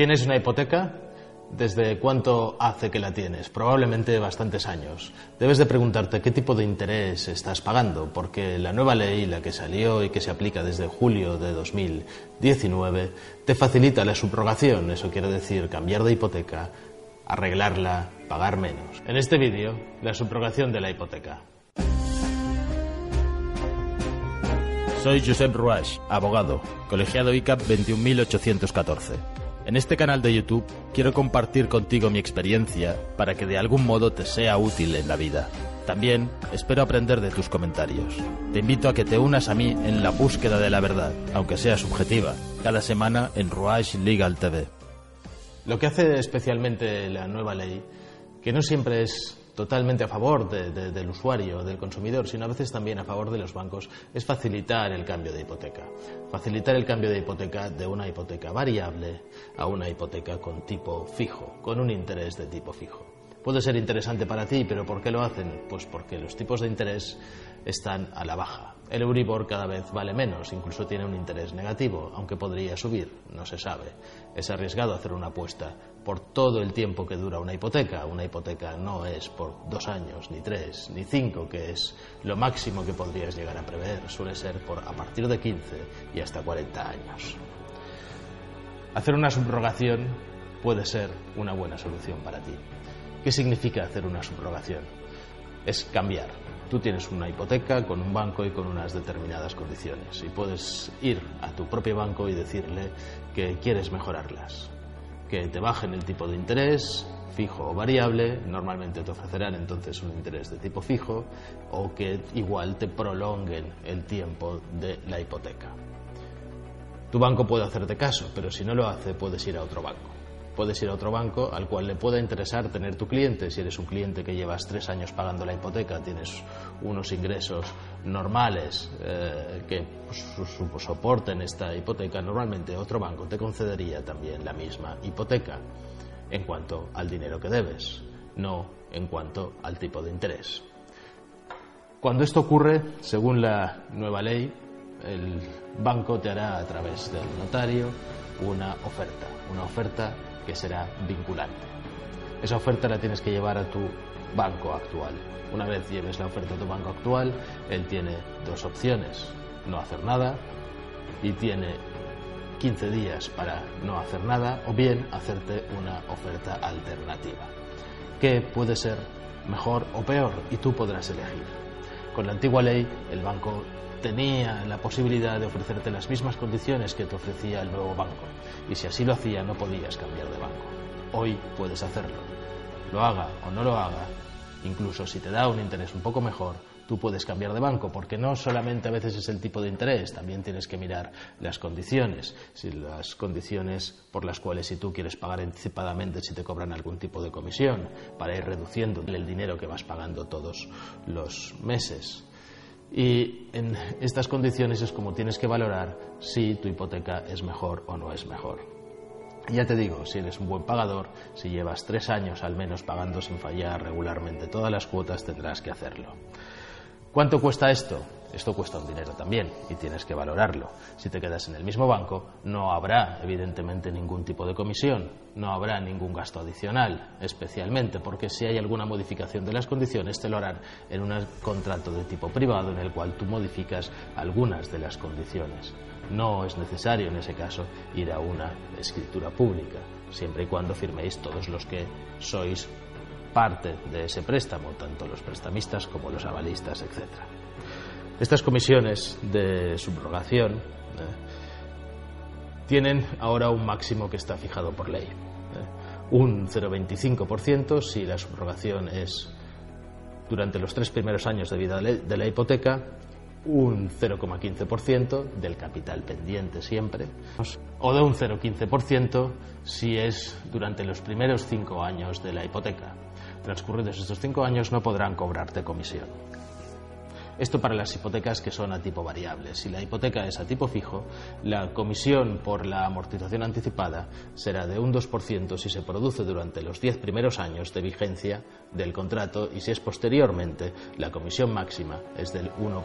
¿Tienes una hipoteca? ¿Desde cuánto hace que la tienes? Probablemente bastantes años. Debes de preguntarte qué tipo de interés estás pagando, porque la nueva ley, la que salió y que se aplica desde julio de 2019, te facilita la subrogación. Eso quiere decir cambiar de hipoteca, arreglarla, pagar menos. En este vídeo, la subrogación de la hipoteca. Soy Josep Ruach, abogado, colegiado ICAP 21814. En este canal de YouTube quiero compartir contigo mi experiencia para que de algún modo te sea útil en la vida. También espero aprender de tus comentarios. Te invito a que te unas a mí en la búsqueda de la verdad, aunque sea subjetiva, cada semana en Ruach Legal TV. Lo que hace especialmente la nueva ley, que no siempre es totalmente a favor del usuario, del consumidor, sino a veces también a favor de los bancos, es facilitar el cambio de hipoteca. Facilitar el cambio de hipoteca de una hipoteca variable a una hipoteca con tipo fijo, con un interés de tipo fijo. Puede ser interesante para ti, pero ¿por qué lo hacen? Pues porque los tipos de interés están a la baja. El Euribor cada vez vale menos, incluso tiene un interés negativo, aunque podría subir, no se sabe. Es arriesgado hacer una apuesta por todo el tiempo que dura una hipoteca. Una hipoteca no es por dos años, ni tres, ni cinco, que es lo máximo que podrías llegar a prever. Suele ser por a partir de 15 y hasta 40 años. Hacer una subrogación puede ser una buena solución para ti. ¿Qué significa hacer una subrogación? Es cambiar. Tú tienes una hipoteca con un banco y con unas determinadas condiciones y puedes ir a tu propio banco y decirle que quieres mejorarlas, que te bajen el tipo de interés fijo o variable, normalmente te ofrecerán entonces un interés de tipo fijo o que igual te prolonguen el tiempo de la hipoteca. Tu banco puede hacerte caso, pero si no lo hace puedes ir a otro banco puedes ir a otro banco al cual le pueda interesar tener tu cliente. Si eres un cliente que llevas tres años pagando la hipoteca, tienes unos ingresos normales eh, que pues, soporten esta hipoteca, normalmente otro banco te concedería también la misma hipoteca en cuanto al dinero que debes, no en cuanto al tipo de interés. Cuando esto ocurre, según la nueva ley, el banco te hará a través del notario una oferta, una oferta será vinculante. Esa oferta la tienes que llevar a tu banco actual. Una vez lleves la oferta a tu banco actual, él tiene dos opciones, no hacer nada y tiene 15 días para no hacer nada o bien hacerte una oferta alternativa, que puede ser mejor o peor y tú podrás elegir. Con la antigua ley, el banco tenía la posibilidad de ofrecerte las mismas condiciones que te ofrecía el nuevo banco. Y si así lo hacía, no podías cambiar de banco. Hoy puedes hacerlo. Lo haga o no lo haga, incluso si te da un interés un poco mejor, tú puedes cambiar de banco, porque no solamente a veces es el tipo de interés, también tienes que mirar las condiciones, si las condiciones por las cuales si tú quieres pagar anticipadamente si te cobran algún tipo de comisión, para ir reduciendo el dinero que vas pagando todos los meses. Y en estas condiciones es como tienes que valorar si tu hipoteca es mejor o no es mejor. Ya te digo, si eres un buen pagador, si llevas tres años al menos pagando sin fallar regularmente todas las cuotas, tendrás que hacerlo. ¿Cuánto cuesta esto? Esto cuesta un dinero también y tienes que valorarlo. Si te quedas en el mismo banco, no habrá evidentemente ningún tipo de comisión, no habrá ningún gasto adicional, especialmente porque si hay alguna modificación de las condiciones te lo harán en un contrato de tipo privado en el cual tú modificas algunas de las condiciones. No es necesario en ese caso ir a una escritura pública, siempre y cuando firméis todos los que sois parte de ese préstamo, tanto los prestamistas como los avalistas, etc. Estas comisiones de subrogación eh, tienen ahora un máximo que está fijado por ley. Eh, un 0,25% si la subrogación es durante los tres primeros años de vida de la hipoteca un 0,15% del capital pendiente siempre, o de un 0,15% si es durante los primeros cinco años de la hipoteca. Transcurridos estos cinco años no podrán cobrarte comisión. Esto para las hipotecas que son a tipo variable. Si la hipoteca es a tipo fijo, la comisión por la amortización anticipada será de un 2% si se produce durante los 10 primeros años de vigencia del contrato y si es posteriormente, la comisión máxima es del 1,5%.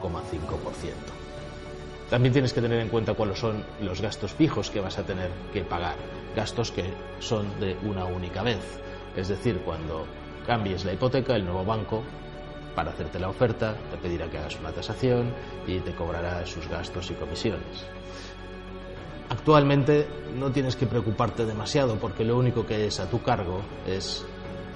También tienes que tener en cuenta cuáles son los gastos fijos que vas a tener que pagar, gastos que son de una única vez. Es decir, cuando cambies la hipoteca, el nuevo banco para hacerte la oferta, te pedirá que hagas una tasación y te cobrará sus gastos y comisiones. Actualmente no tienes que preocuparte demasiado porque lo único que es a tu cargo es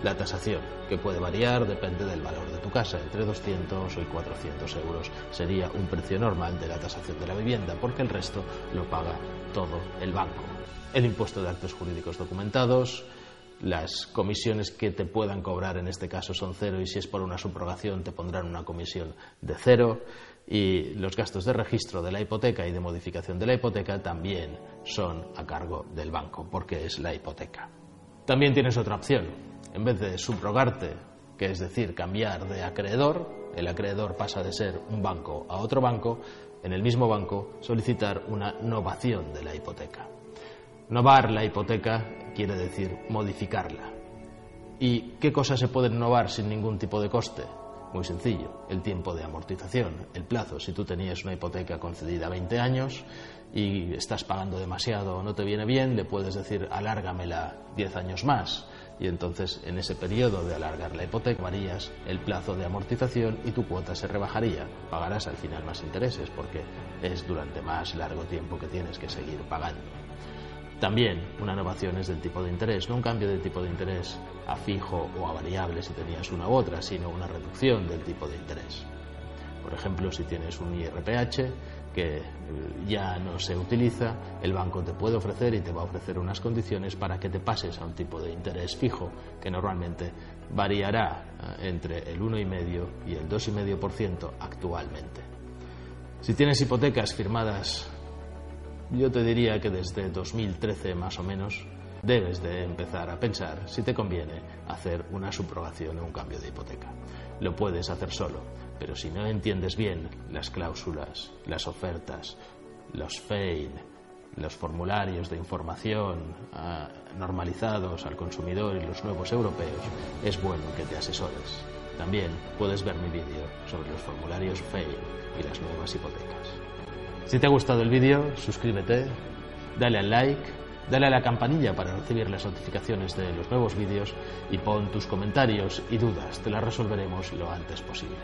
la tasación, que puede variar, depende del valor de tu casa, entre 200 y 400 euros sería un precio normal de la tasación de la vivienda, porque el resto lo paga todo el banco. El impuesto de actos jurídicos documentados, las comisiones que te puedan cobrar en este caso son cero y si es por una subrogación te pondrán una comisión de cero y los gastos de registro de la hipoteca y de modificación de la hipoteca también son a cargo del banco porque es la hipoteca. También tienes otra opción. En vez de subrogarte, que es decir, cambiar de acreedor, el acreedor pasa de ser un banco a otro banco, en el mismo banco solicitar una novación de la hipoteca. Novar la hipoteca quiere decir modificarla. ¿Y qué cosas se pueden novar sin ningún tipo de coste? Muy sencillo, el tiempo de amortización, el plazo. Si tú tenías una hipoteca concedida a 20 años y estás pagando demasiado o no te viene bien, le puedes decir alárgamela 10 años más. Y entonces en ese periodo de alargar la hipoteca varías el plazo de amortización y tu cuota se rebajaría. Pagarás al final más intereses porque es durante más largo tiempo que tienes que seguir pagando. También una innovación es del tipo de interés, no un cambio de tipo de interés a fijo o a variable si tenías una u otra, sino una reducción del tipo de interés. Por ejemplo, si tienes un IRPH que eh, ya no se utiliza, el banco te puede ofrecer y te va a ofrecer unas condiciones para que te pases a un tipo de interés fijo que normalmente variará eh, entre el 1,5 y el 2,5% actualmente. Si tienes hipotecas firmadas yo te diría que desde 2013 más o menos debes de empezar a pensar si te conviene hacer una subrogación o un cambio de hipoteca. Lo puedes hacer solo, pero si no entiendes bien las cláusulas, las ofertas, los FEIN, los formularios de información ah, normalizados al consumidor y los nuevos europeos, es bueno que te asesores. También puedes ver mi vídeo sobre los formularios FEIN y las nuevas hipotecas. Si te ha gustado el vídeo, suscríbete, dale al like, dale a la campanilla para recibir las notificaciones de los nuevos vídeos y pon tus comentarios y dudas, te las resolveremos lo antes posible.